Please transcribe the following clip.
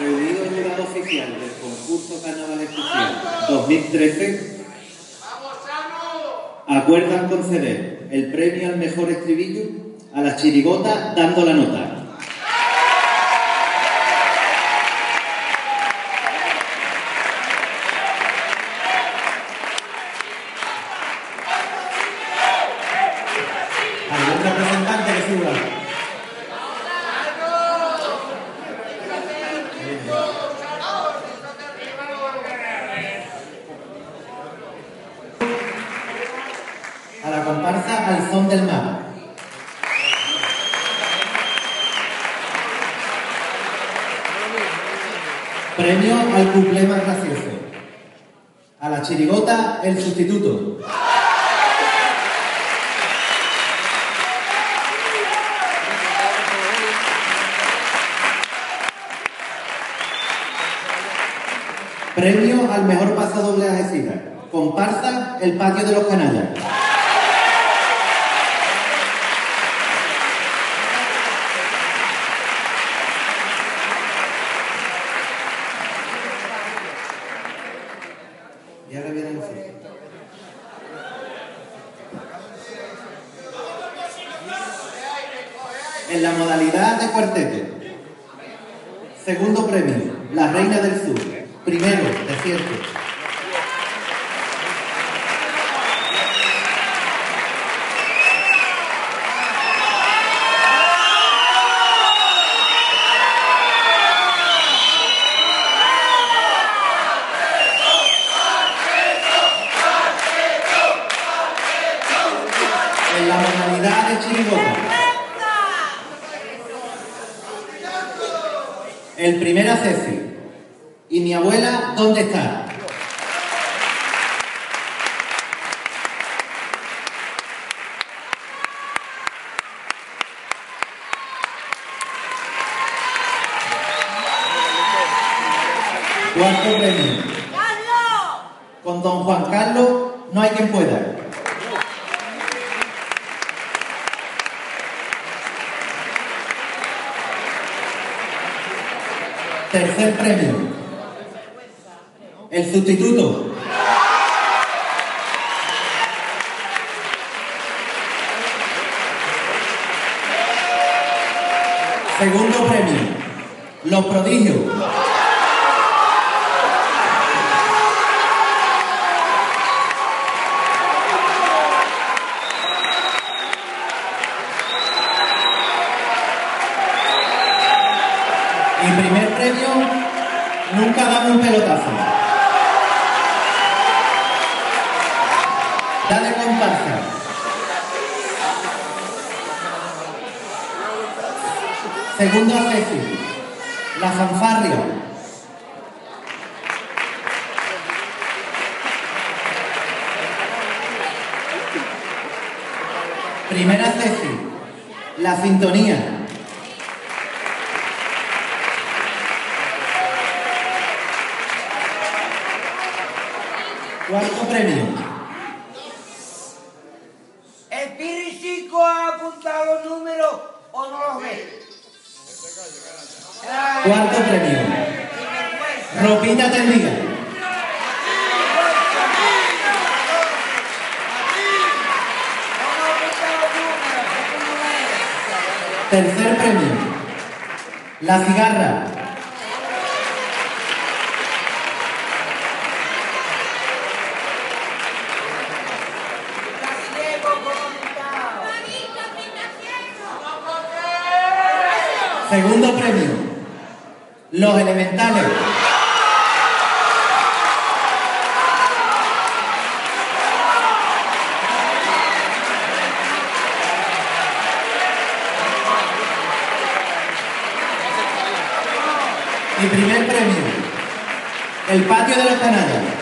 Reunido el jurado oficial del concurso Carnaval Especial 2013, acuerdan conceder el premio al mejor estribillo a la chirigota dando la nota. Comparsa al son del mar. Premio al cumple más gracioso. A la chirigota, el sustituto. Premio al mejor paso doble Algeciras. Comparsa El Patio de los Canallas. Y ahora viene el fin. En la modalidad de cuarteto. Segundo premio, La Reina del Sur. Primero, desierto. En la modalidad de chirigota. El primer a Ceci. ¿Y mi abuela dónde está? Cuarto premio. Con don Juan Carlos no hay quien pueda. Tercer premio. El sustituto. Segundo premio. Los prodigios. Nunca dame un pelotazo. Dale comparsa. Segundo Ceci, la fanfarria. Primera Ceci, la sintonía. Cuarto premio. ¿El piricico ha apuntado los números o no los ve? Cuarto premio. Ropita tendida. Tercer premio. La cigarra. Segundo premio. Los elementales. Y primer premio. El patio de los canallas.